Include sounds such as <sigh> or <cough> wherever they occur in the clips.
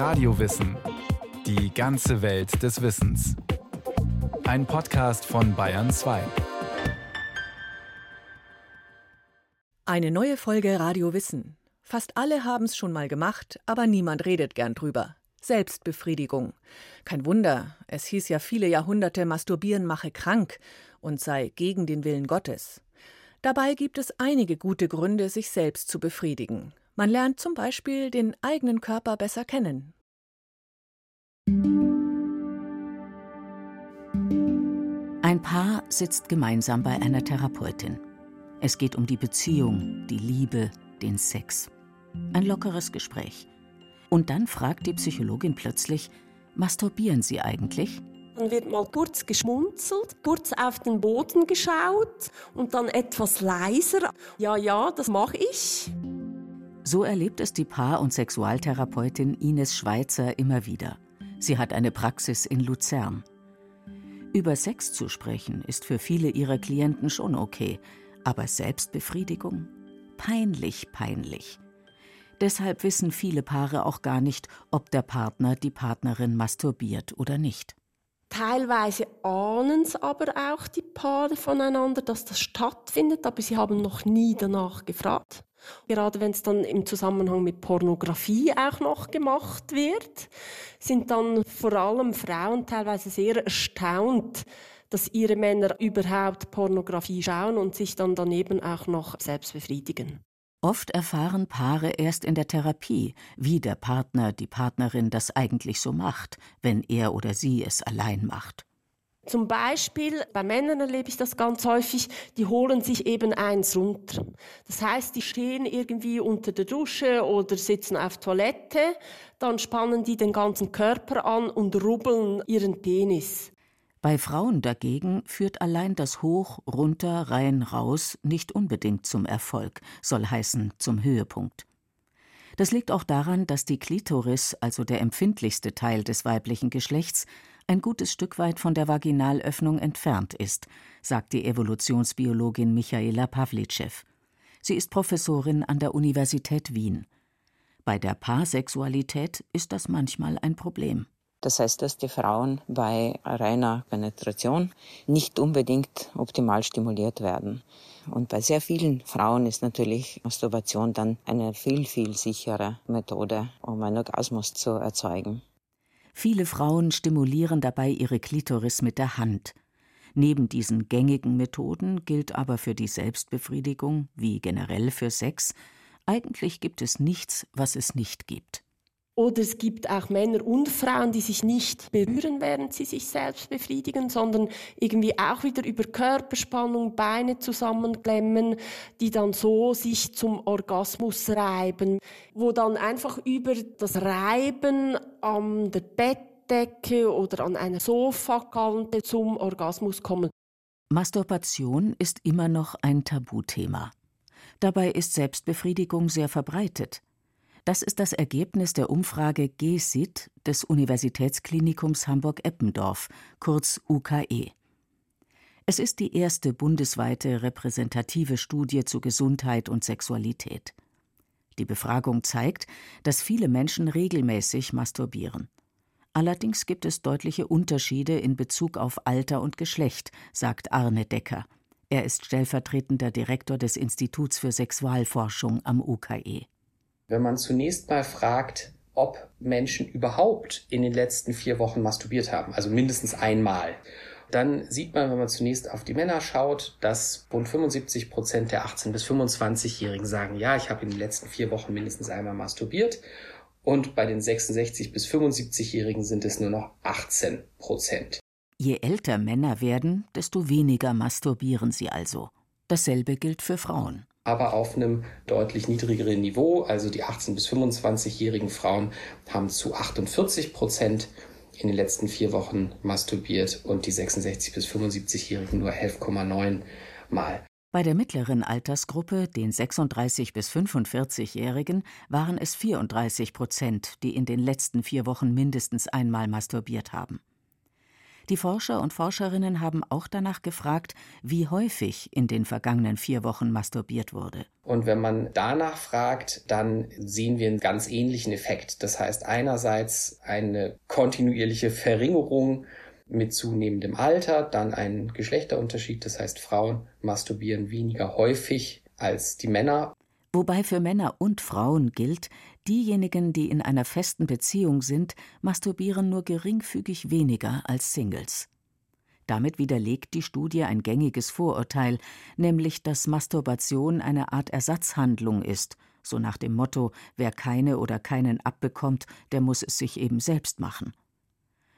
Radiowissen. Die ganze Welt des Wissens. Ein Podcast von Bayern 2. Eine neue Folge Radio Wissen. Fast alle haben es schon mal gemacht, aber niemand redet gern drüber. Selbstbefriedigung. Kein Wunder, es hieß ja viele Jahrhunderte, Masturbieren mache krank und sei gegen den Willen Gottes. Dabei gibt es einige gute Gründe, sich selbst zu befriedigen. Man lernt zum Beispiel den eigenen Körper besser kennen. Ein Paar sitzt gemeinsam bei einer Therapeutin. Es geht um die Beziehung, die Liebe, den Sex. Ein lockeres Gespräch. Und dann fragt die Psychologin plötzlich, masturbieren Sie eigentlich? Dann wird mal kurz geschmunzelt, kurz auf den Boden geschaut und dann etwas leiser. Ja, ja, das mache ich. So erlebt es die Paar- und Sexualtherapeutin Ines Schweizer immer wieder. Sie hat eine Praxis in Luzern. Über Sex zu sprechen ist für viele ihrer Klienten schon okay, aber Selbstbefriedigung? Peinlich, peinlich. Deshalb wissen viele Paare auch gar nicht, ob der Partner die Partnerin masturbiert oder nicht. Teilweise ahnen es aber auch die Paare voneinander, dass das stattfindet, aber sie haben noch nie danach gefragt. Gerade wenn es dann im Zusammenhang mit Pornografie auch noch gemacht wird, sind dann vor allem Frauen teilweise sehr erstaunt, dass ihre Männer überhaupt Pornografie schauen und sich dann daneben auch noch selbst befriedigen. Oft erfahren Paare erst in der Therapie, wie der Partner, die Partnerin das eigentlich so macht, wenn er oder sie es allein macht. Zum Beispiel bei Männern erlebe ich das ganz häufig, die holen sich eben eins runter. Das heißt, die stehen irgendwie unter der Dusche oder sitzen auf Toilette, dann spannen die den ganzen Körper an und rubbeln ihren Penis. Bei Frauen dagegen führt allein das Hoch, runter, rein, raus nicht unbedingt zum Erfolg, soll heißen zum Höhepunkt. Das liegt auch daran, dass die Klitoris, also der empfindlichste Teil des weiblichen Geschlechts, ein gutes Stück weit von der Vaginalöffnung entfernt ist, sagt die Evolutionsbiologin Michaela Pawlitschew. Sie ist Professorin an der Universität Wien. Bei der Paarsexualität ist das manchmal ein Problem. Das heißt, dass die Frauen bei reiner Penetration nicht unbedingt optimal stimuliert werden. Und bei sehr vielen Frauen ist natürlich Masturbation dann eine viel, viel sichere Methode, um einen Orgasmus zu erzeugen. Viele Frauen stimulieren dabei ihre Klitoris mit der Hand. Neben diesen gängigen Methoden gilt aber für die Selbstbefriedigung, wie generell für Sex, eigentlich gibt es nichts, was es nicht gibt. Oder es gibt auch Männer und Frauen, die sich nicht berühren, während sie sich selbst befriedigen, sondern irgendwie auch wieder über Körperspannung Beine zusammenklemmen, die dann so sich zum Orgasmus reiben, wo dann einfach über das Reiben an der Bettdecke oder an einer Sofakante zum Orgasmus kommen. Masturbation ist immer noch ein Tabuthema. Dabei ist Selbstbefriedigung sehr verbreitet. Das ist das Ergebnis der Umfrage GSIT des Universitätsklinikums Hamburg-Eppendorf, kurz UKE. Es ist die erste bundesweite repräsentative Studie zu Gesundheit und Sexualität. Die Befragung zeigt, dass viele Menschen regelmäßig masturbieren. Allerdings gibt es deutliche Unterschiede in Bezug auf Alter und Geschlecht, sagt Arne Decker. Er ist stellvertretender Direktor des Instituts für Sexualforschung am UKE. Wenn man zunächst mal fragt, ob Menschen überhaupt in den letzten vier Wochen masturbiert haben, also mindestens einmal, dann sieht man, wenn man zunächst auf die Männer schaut, dass rund 75 Prozent der 18- bis 25-Jährigen sagen, ja, ich habe in den letzten vier Wochen mindestens einmal masturbiert. Und bei den 66 bis 75-Jährigen sind es nur noch 18 Prozent. Je älter Männer werden, desto weniger masturbieren sie also. Dasselbe gilt für Frauen aber auf einem deutlich niedrigeren Niveau. Also die 18- bis 25-jährigen Frauen haben zu 48 Prozent in den letzten vier Wochen masturbiert und die 66- bis 75-jährigen nur 11,9 Mal. Bei der mittleren Altersgruppe, den 36 bis 45-Jährigen, waren es 34 Prozent, die in den letzten vier Wochen mindestens einmal masturbiert haben. Die Forscher und Forscherinnen haben auch danach gefragt, wie häufig in den vergangenen vier Wochen masturbiert wurde. Und wenn man danach fragt, dann sehen wir einen ganz ähnlichen Effekt. Das heißt einerseits eine kontinuierliche Verringerung mit zunehmendem Alter, dann ein Geschlechterunterschied, das heißt Frauen masturbieren weniger häufig als die Männer. Wobei für Männer und Frauen gilt, diejenigen, die in einer festen Beziehung sind, masturbieren nur geringfügig weniger als Singles. Damit widerlegt die Studie ein gängiges Vorurteil, nämlich dass Masturbation eine Art Ersatzhandlung ist, so nach dem Motto wer keine oder keinen abbekommt, der muss es sich eben selbst machen.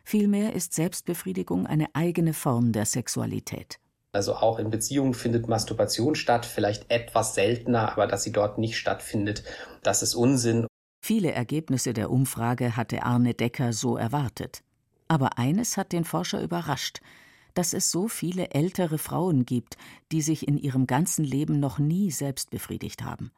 Vielmehr ist Selbstbefriedigung eine eigene Form der Sexualität. Also auch in Beziehungen findet Masturbation statt, vielleicht etwas seltener, aber dass sie dort nicht stattfindet, das ist Unsinn. Viele Ergebnisse der Umfrage hatte Arne Decker so erwartet. Aber eines hat den Forscher überrascht, dass es so viele ältere Frauen gibt, die sich in ihrem ganzen Leben noch nie selbst befriedigt haben.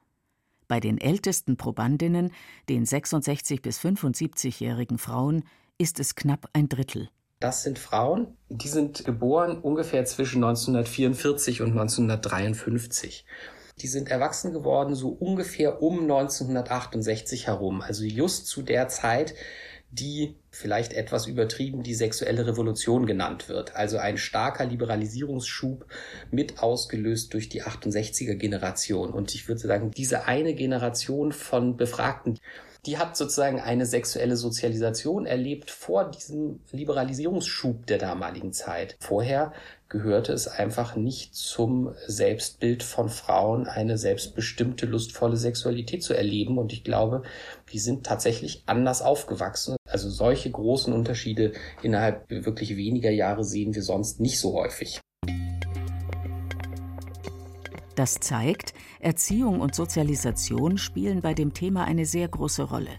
Bei den ältesten Probandinnen, den 66 bis 75-jährigen Frauen, ist es knapp ein Drittel. Das sind Frauen, die sind geboren ungefähr zwischen 1944 und 1953. Die sind erwachsen geworden so ungefähr um 1968 herum, also just zu der Zeit, die vielleicht etwas übertrieben die sexuelle Revolution genannt wird. Also ein starker Liberalisierungsschub mit ausgelöst durch die 68er Generation. Und ich würde sagen, diese eine Generation von Befragten, die hat sozusagen eine sexuelle Sozialisation erlebt vor diesem Liberalisierungsschub der damaligen Zeit. Vorher gehörte es einfach nicht zum Selbstbild von Frauen, eine selbstbestimmte, lustvolle Sexualität zu erleben. Und ich glaube, die sind tatsächlich anders aufgewachsen. Also solche großen Unterschiede innerhalb wirklich weniger Jahre sehen wir sonst nicht so häufig. Das zeigt, Erziehung und Sozialisation spielen bei dem Thema eine sehr große Rolle.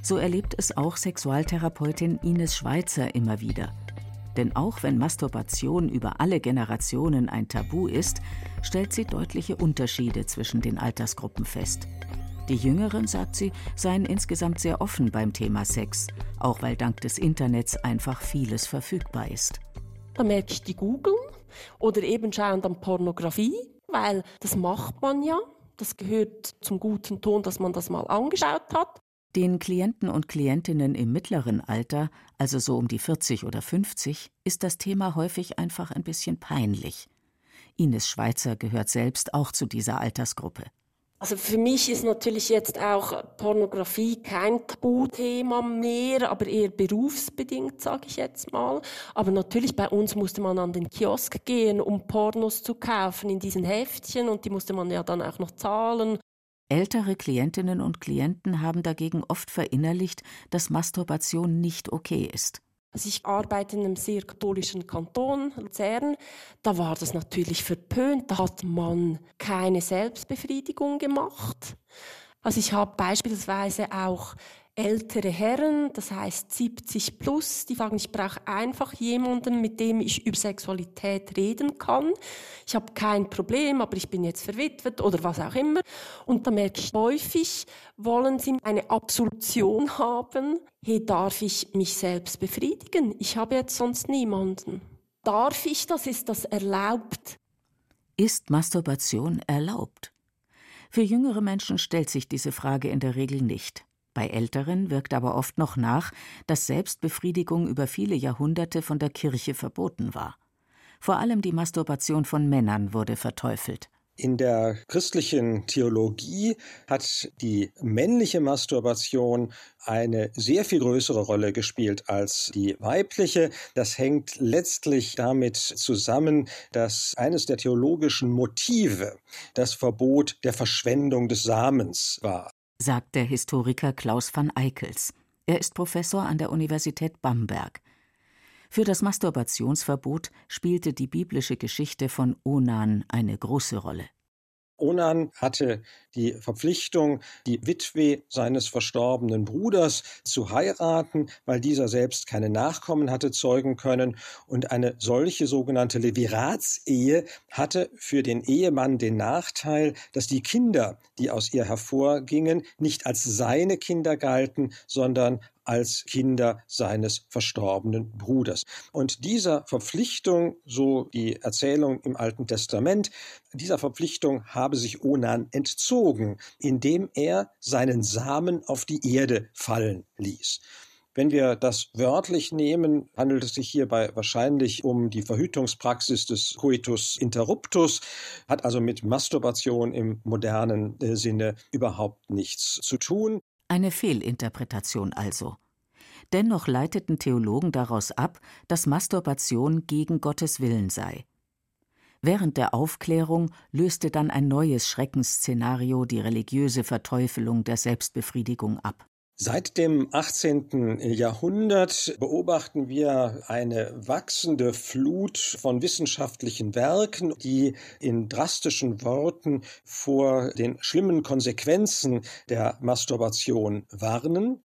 So erlebt es auch Sexualtherapeutin Ines Schweizer immer wieder. Denn auch wenn Masturbation über alle Generationen ein Tabu ist, stellt sie deutliche Unterschiede zwischen den Altersgruppen fest. Die Jüngeren, sagt sie, seien insgesamt sehr offen beim Thema Sex, auch weil dank des Internets einfach vieles verfügbar ist. Da ich die googeln oder eben schauen dann Pornografie weil das macht man ja. Das gehört zum guten Ton, dass man das mal angeschaut hat. Den Klienten und Klientinnen im mittleren Alter, also so um die 40 oder 50, ist das Thema häufig einfach ein bisschen peinlich. Ines Schweizer gehört selbst auch zu dieser Altersgruppe. Also für mich ist natürlich jetzt auch Pornografie kein Tabuthema mehr, aber eher berufsbedingt, sage ich jetzt mal. Aber natürlich bei uns musste man an den Kiosk gehen, um Pornos zu kaufen in diesen Heftchen und die musste man ja dann auch noch zahlen. Ältere Klientinnen und Klienten haben dagegen oft verinnerlicht, dass Masturbation nicht okay ist. Also ich arbeite in einem sehr katholischen Kanton, Luzern. Da war das natürlich verpönt. Da hat man keine Selbstbefriedigung gemacht. Also ich habe beispielsweise auch ältere Herren, das heißt 70 plus, die sagen, ich brauche einfach jemanden, mit dem ich über Sexualität reden kann. Ich habe kein Problem, aber ich bin jetzt verwitwet oder was auch immer. Und da merke ich häufig, wollen sie eine Absolution <laughs> haben. Hey, darf ich mich selbst befriedigen? Ich habe jetzt sonst niemanden. Darf ich das? Ist das erlaubt? Ist Masturbation erlaubt? Für jüngere Menschen stellt sich diese Frage in der Regel nicht. Bei Älteren wirkt aber oft noch nach, dass Selbstbefriedigung über viele Jahrhunderte von der Kirche verboten war. Vor allem die Masturbation von Männern wurde verteufelt. In der christlichen Theologie hat die männliche Masturbation eine sehr viel größere Rolle gespielt als die weibliche. Das hängt letztlich damit zusammen, dass eines der theologischen Motive das Verbot der Verschwendung des Samens war sagt der Historiker Klaus van Eickels. Er ist Professor an der Universität Bamberg. Für das Masturbationsverbot spielte die biblische Geschichte von Onan eine große Rolle. Onan hatte die Verpflichtung, die Witwe seines verstorbenen Bruders zu heiraten, weil dieser selbst keine Nachkommen hatte zeugen können. Und eine solche sogenannte Leviratsehe hatte für den Ehemann den Nachteil, dass die Kinder, die aus ihr hervorgingen, nicht als seine Kinder galten, sondern als Kinder seines verstorbenen Bruders. Und dieser Verpflichtung, so die Erzählung im Alten Testament, dieser Verpflichtung habe sich Onan entzogen, indem er seinen Samen auf die Erde fallen ließ. Wenn wir das wörtlich nehmen, handelt es sich hierbei wahrscheinlich um die Verhütungspraxis des Coitus interruptus, hat also mit Masturbation im modernen äh, Sinne überhaupt nichts zu tun. Eine Fehlinterpretation also. Dennoch leiteten Theologen daraus ab, dass Masturbation gegen Gottes Willen sei. Während der Aufklärung löste dann ein neues Schreckensszenario die religiöse Verteufelung der Selbstbefriedigung ab. Seit dem 18. Jahrhundert beobachten wir eine wachsende Flut von wissenschaftlichen Werken, die in drastischen Worten vor den schlimmen Konsequenzen der Masturbation warnen.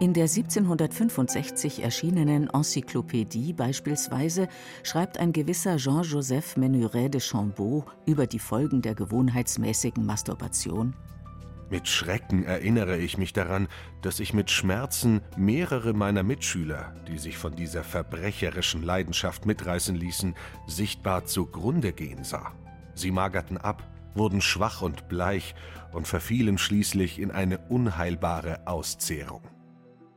In der 1765 erschienenen Enzyklopädie beispielsweise schreibt ein gewisser Jean-Joseph Menuret de Chambaud über die Folgen der gewohnheitsmäßigen Masturbation. Mit Schrecken erinnere ich mich daran, dass ich mit Schmerzen mehrere meiner Mitschüler, die sich von dieser verbrecherischen Leidenschaft mitreißen ließen, sichtbar zugrunde gehen sah. Sie magerten ab, wurden schwach und bleich und verfielen schließlich in eine unheilbare Auszehrung.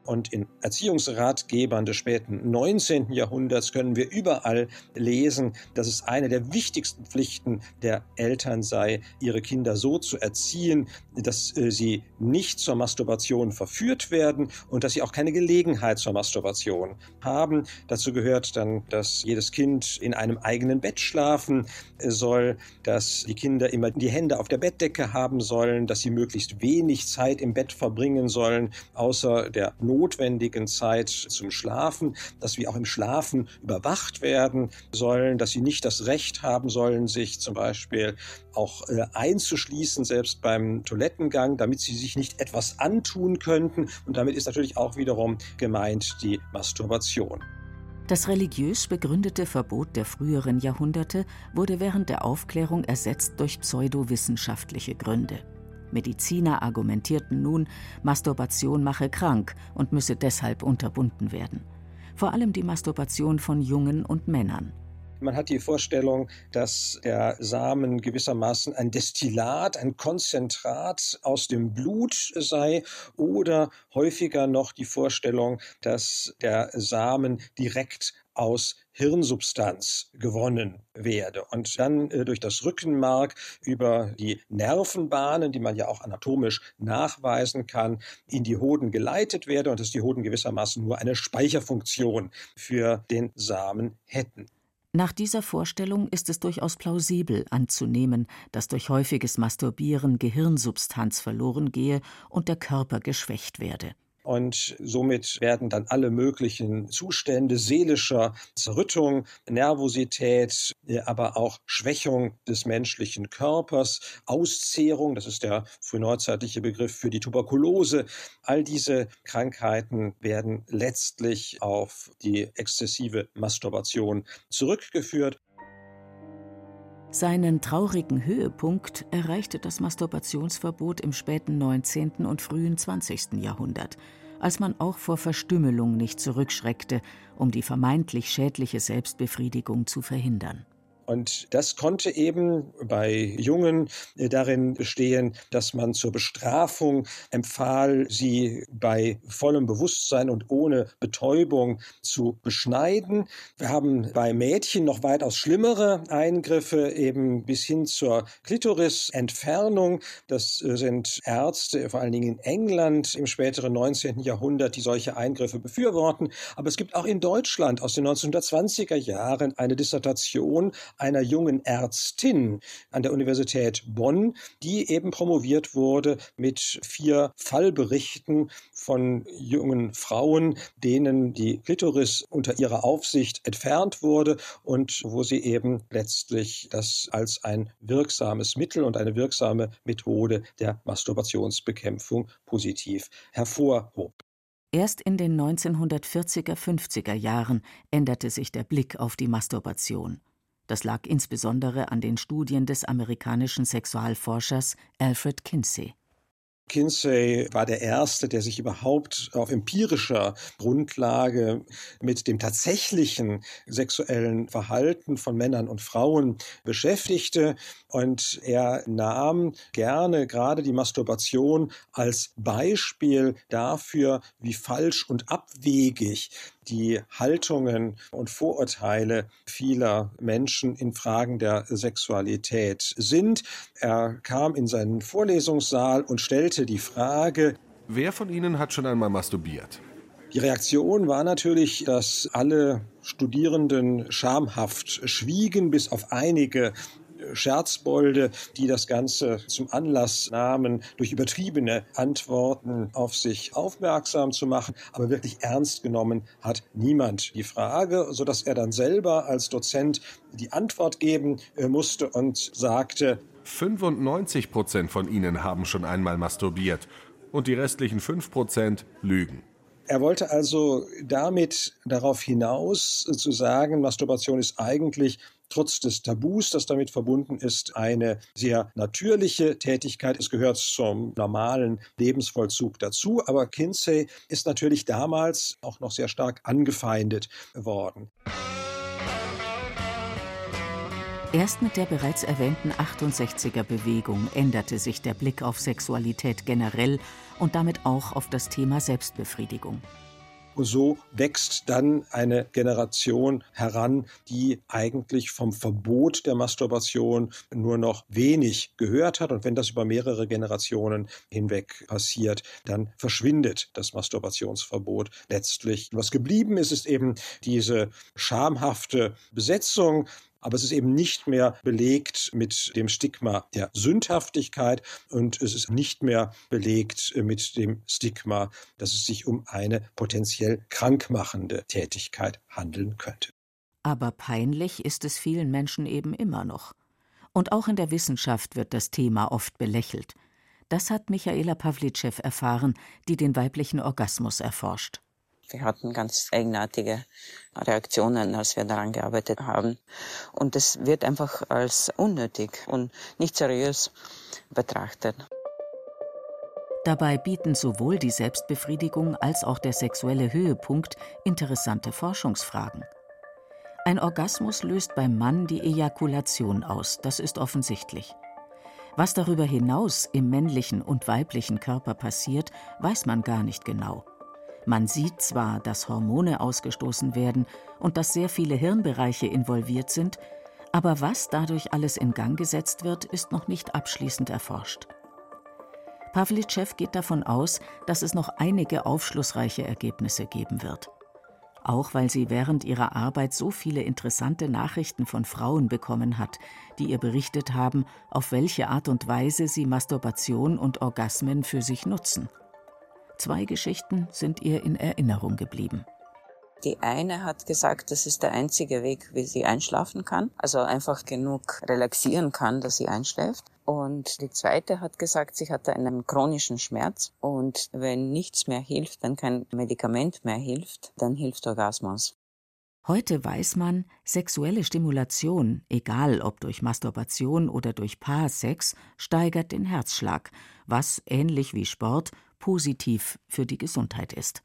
Und in Erziehungsratgebern des späten 19. Jahrhunderts können wir überall lesen, dass es eine der wichtigsten Pflichten der Eltern sei, ihre Kinder so zu erziehen, dass äh, sie nicht zur Masturbation verführt werden und dass sie auch keine Gelegenheit zur Masturbation haben. Dazu gehört dann, dass jedes Kind in einem eigenen Bett schlafen soll, dass die Kinder immer die Hände auf der Bettdecke haben sollen, dass sie möglichst wenig Zeit im Bett verbringen sollen, außer der Not notwendigen Zeit zum Schlafen, dass wir auch im Schlafen überwacht werden sollen, dass sie nicht das Recht haben sollen, sich zum Beispiel auch äh, einzuschließen, selbst beim Toilettengang, damit sie sich nicht etwas antun könnten. Und damit ist natürlich auch wiederum gemeint die Masturbation. Das religiös begründete Verbot der früheren Jahrhunderte wurde während der Aufklärung ersetzt durch pseudowissenschaftliche Gründe. Mediziner argumentierten nun, Masturbation mache krank und müsse deshalb unterbunden werden. Vor allem die Masturbation von Jungen und Männern. Man hat die Vorstellung, dass der Samen gewissermaßen ein Destillat, ein Konzentrat aus dem Blut sei oder häufiger noch die Vorstellung, dass der Samen direkt aus Hirnsubstanz gewonnen werde und dann äh, durch das Rückenmark über die Nervenbahnen, die man ja auch anatomisch nachweisen kann, in die Hoden geleitet werde und dass die Hoden gewissermaßen nur eine Speicherfunktion für den Samen hätten. Nach dieser Vorstellung ist es durchaus plausibel anzunehmen, dass durch häufiges Masturbieren Gehirnsubstanz verloren gehe und der Körper geschwächt werde. Und somit werden dann alle möglichen Zustände seelischer Zerrüttung, Nervosität, äh, aber auch Schwächung des menschlichen Körpers, Auszehrung, das ist der frühneuzeitliche Begriff für die Tuberkulose, all diese Krankheiten werden letztlich auf die exzessive Masturbation zurückgeführt. Seinen traurigen Höhepunkt erreichte das Masturbationsverbot im späten 19. und frühen 20. Jahrhundert, als man auch vor Verstümmelung nicht zurückschreckte, um die vermeintlich schädliche Selbstbefriedigung zu verhindern. Und das konnte eben bei Jungen äh, darin bestehen, dass man zur Bestrafung empfahl, sie bei vollem Bewusstsein und ohne Betäubung zu beschneiden. Wir haben bei Mädchen noch weitaus schlimmere Eingriffe, eben bis hin zur Klitorisentfernung. Das äh, sind Ärzte, vor allen Dingen in England im späteren 19. Jahrhundert, die solche Eingriffe befürworten. Aber es gibt auch in Deutschland aus den 1920er Jahren eine Dissertation einer jungen Ärztin an der Universität Bonn, die eben promoviert wurde mit vier Fallberichten von jungen Frauen, denen die Klitoris unter ihrer Aufsicht entfernt wurde und wo sie eben letztlich das als ein wirksames Mittel und eine wirksame Methode der Masturbationsbekämpfung positiv hervorhob. Erst in den 1940er, 50er Jahren änderte sich der Blick auf die Masturbation. Das lag insbesondere an den Studien des amerikanischen Sexualforschers Alfred Kinsey. Kinsey war der Erste, der sich überhaupt auf empirischer Grundlage mit dem tatsächlichen sexuellen Verhalten von Männern und Frauen beschäftigte. Und er nahm gerne gerade die Masturbation als Beispiel dafür, wie falsch und abwegig die Haltungen und Vorurteile vieler Menschen in Fragen der Sexualität sind. Er kam in seinen Vorlesungssaal und stellte die Frage, Wer von Ihnen hat schon einmal masturbiert? Die Reaktion war natürlich, dass alle Studierenden schamhaft schwiegen, bis auf einige Scherzbolde, die das Ganze zum Anlass nahmen, durch übertriebene Antworten auf sich aufmerksam zu machen. Aber wirklich ernst genommen hat niemand die Frage, sodass er dann selber als Dozent die Antwort geben äh, musste und sagte, 95 Prozent von Ihnen haben schon einmal masturbiert und die restlichen 5 Prozent lügen. Er wollte also damit darauf hinaus zu sagen, Masturbation ist eigentlich trotz des Tabus, das damit verbunden ist, eine sehr natürliche Tätigkeit. Es gehört zum normalen Lebensvollzug dazu. Aber Kinsey ist natürlich damals auch noch sehr stark angefeindet worden. Erst mit der bereits erwähnten 68er Bewegung änderte sich der Blick auf Sexualität generell und damit auch auf das Thema Selbstbefriedigung. So wächst dann eine Generation heran, die eigentlich vom Verbot der Masturbation nur noch wenig gehört hat. Und wenn das über mehrere Generationen hinweg passiert, dann verschwindet das Masturbationsverbot letztlich. Was geblieben ist, ist eben diese schamhafte Besetzung aber es ist eben nicht mehr belegt mit dem Stigma der Sündhaftigkeit und es ist nicht mehr belegt mit dem Stigma, dass es sich um eine potenziell krankmachende Tätigkeit handeln könnte. Aber peinlich ist es vielen Menschen eben immer noch. Und auch in der Wissenschaft wird das Thema oft belächelt. Das hat Michaela Pawlitschew erfahren, die den weiblichen Orgasmus erforscht. Wir hatten ganz eigenartige Reaktionen, als wir daran gearbeitet haben. Und es wird einfach als unnötig und nicht seriös betrachtet. Dabei bieten sowohl die Selbstbefriedigung als auch der sexuelle Höhepunkt interessante Forschungsfragen. Ein Orgasmus löst beim Mann die Ejakulation aus, das ist offensichtlich. Was darüber hinaus im männlichen und weiblichen Körper passiert, weiß man gar nicht genau. Man sieht zwar, dass Hormone ausgestoßen werden und dass sehr viele Hirnbereiche involviert sind, aber was dadurch alles in Gang gesetzt wird, ist noch nicht abschließend erforscht. Pawlitschew geht davon aus, dass es noch einige aufschlussreiche Ergebnisse geben wird. Auch weil sie während ihrer Arbeit so viele interessante Nachrichten von Frauen bekommen hat, die ihr berichtet haben, auf welche Art und Weise sie Masturbation und Orgasmen für sich nutzen. Zwei Geschichten sind ihr in Erinnerung geblieben. Die eine hat gesagt, das ist der einzige Weg, wie sie einschlafen kann. Also einfach genug relaxieren kann, dass sie einschläft. Und die zweite hat gesagt, sie hatte einen chronischen Schmerz und wenn nichts mehr hilft, wenn kein Medikament mehr hilft, dann hilft Orgasmus. Heute weiß man, sexuelle Stimulation, egal ob durch Masturbation oder durch Paarsex, steigert den Herzschlag, was, ähnlich wie Sport, positiv für die Gesundheit ist.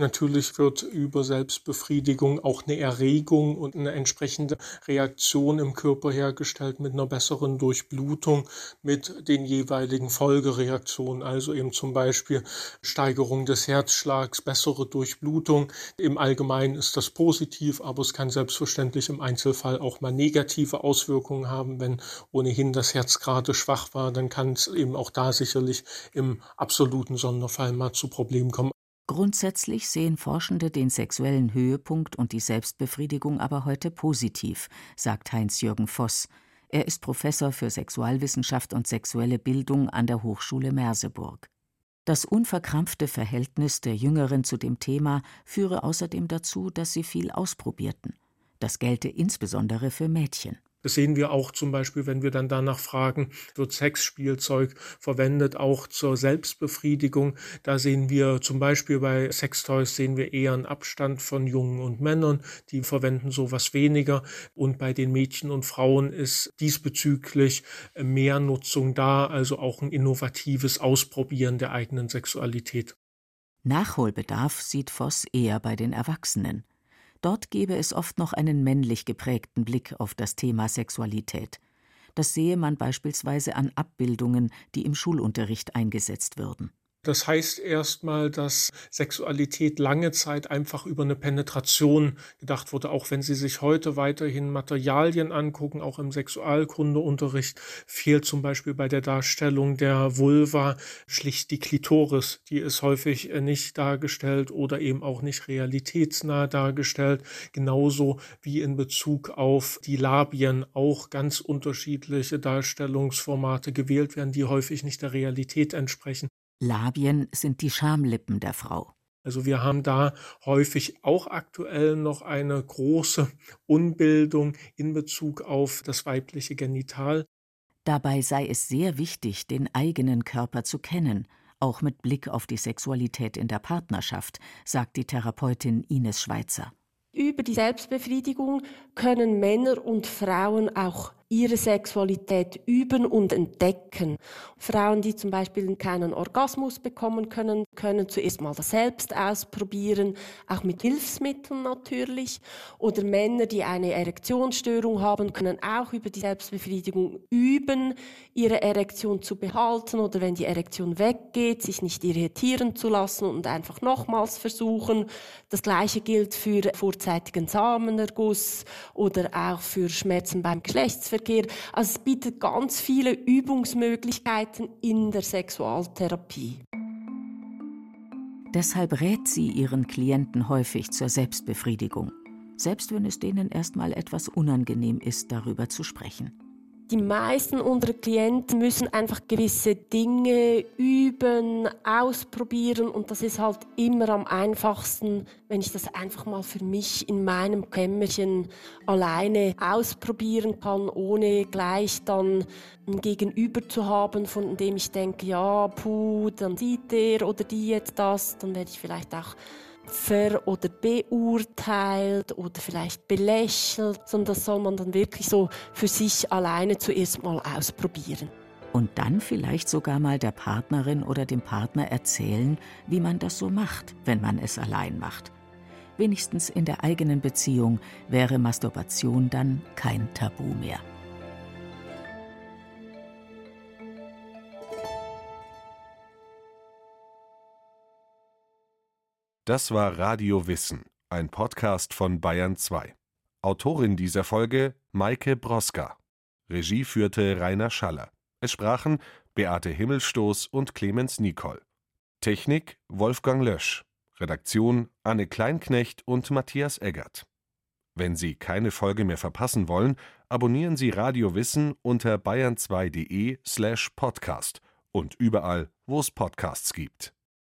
Natürlich wird über Selbstbefriedigung auch eine Erregung und eine entsprechende Reaktion im Körper hergestellt mit einer besseren Durchblutung, mit den jeweiligen Folgereaktionen, also eben zum Beispiel Steigerung des Herzschlags, bessere Durchblutung. Im Allgemeinen ist das positiv, aber es kann selbstverständlich im Einzelfall auch mal negative Auswirkungen haben. Wenn ohnehin das Herz gerade schwach war, dann kann es eben auch da sicherlich im absoluten Sonderfall mal zu Problemen kommen. Grundsätzlich sehen Forschende den sexuellen Höhepunkt und die Selbstbefriedigung aber heute positiv, sagt Heinz-Jürgen Voss. Er ist Professor für Sexualwissenschaft und sexuelle Bildung an der Hochschule Merseburg. Das unverkrampfte Verhältnis der Jüngeren zu dem Thema führe außerdem dazu, dass sie viel ausprobierten. Das gelte insbesondere für Mädchen. Das sehen wir auch zum Beispiel, wenn wir dann danach fragen, wird Sexspielzeug verwendet auch zur Selbstbefriedigung. Da sehen wir zum Beispiel bei Sextoys sehen wir eher einen Abstand von Jungen und Männern, die verwenden sowas weniger. Und bei den Mädchen und Frauen ist diesbezüglich mehr Nutzung da, also auch ein innovatives Ausprobieren der eigenen Sexualität. Nachholbedarf sieht Voss eher bei den Erwachsenen. Dort gebe es oft noch einen männlich geprägten Blick auf das Thema Sexualität. Das sehe man beispielsweise an Abbildungen, die im Schulunterricht eingesetzt würden. Das heißt erstmal, dass Sexualität lange Zeit einfach über eine Penetration gedacht wurde, auch wenn Sie sich heute weiterhin Materialien angucken, auch im Sexualkundeunterricht fehlt zum Beispiel bei der Darstellung der Vulva schlicht die Klitoris. Die ist häufig nicht dargestellt oder eben auch nicht realitätsnah dargestellt. Genauso wie in Bezug auf die Labien auch ganz unterschiedliche Darstellungsformate gewählt werden, die häufig nicht der Realität entsprechen. Labien sind die Schamlippen der Frau. Also wir haben da häufig auch aktuell noch eine große Unbildung in Bezug auf das weibliche Genital. Dabei sei es sehr wichtig, den eigenen Körper zu kennen, auch mit Blick auf die Sexualität in der Partnerschaft, sagt die Therapeutin Ines Schweizer. Über die Selbstbefriedigung können Männer und Frauen auch ihre Sexualität üben und entdecken. Frauen, die zum Beispiel keinen Orgasmus bekommen können, können zuerst mal das selbst ausprobieren, auch mit Hilfsmitteln natürlich. Oder Männer, die eine Erektionsstörung haben, können auch über die Selbstbefriedigung üben, ihre Erektion zu behalten oder wenn die Erektion weggeht, sich nicht irritieren zu lassen und einfach nochmals versuchen. Das gleiche gilt für vorzeitigen Samenerguss oder auch für Schmerzen beim Geschlechtsverkehr Geschlechtsverkehr. Also es bietet ganz viele Übungsmöglichkeiten in der Sexualtherapie. Deshalb rät sie ihren Klienten häufig zur Selbstbefriedigung, selbst wenn es denen erstmal etwas unangenehm ist, darüber zu sprechen. Die meisten unserer Klienten müssen einfach gewisse Dinge üben, ausprobieren und das ist halt immer am einfachsten, wenn ich das einfach mal für mich in meinem Kämmerchen alleine ausprobieren kann, ohne gleich dann ein Gegenüber zu haben, von dem ich denke, ja, puh, dann sieht der oder die jetzt das, dann werde ich vielleicht auch ver- oder beurteilt oder vielleicht belächelt, sondern das soll man dann wirklich so für sich alleine zuerst mal ausprobieren. Und dann vielleicht sogar mal der Partnerin oder dem Partner erzählen, wie man das so macht, wenn man es allein macht. Wenigstens in der eigenen Beziehung wäre Masturbation dann kein Tabu mehr. Das war Radio Wissen, ein Podcast von Bayern 2. Autorin dieser Folge Maike Broska. Regie führte Rainer Schaller. Es sprachen Beate Himmelstoß und Clemens Nicol. Technik Wolfgang Lösch. Redaktion Anne Kleinknecht und Matthias Eggert. Wenn Sie keine Folge mehr verpassen wollen, abonnieren Sie Radio Wissen unter bayern2.de slash podcast und überall, wo es Podcasts gibt.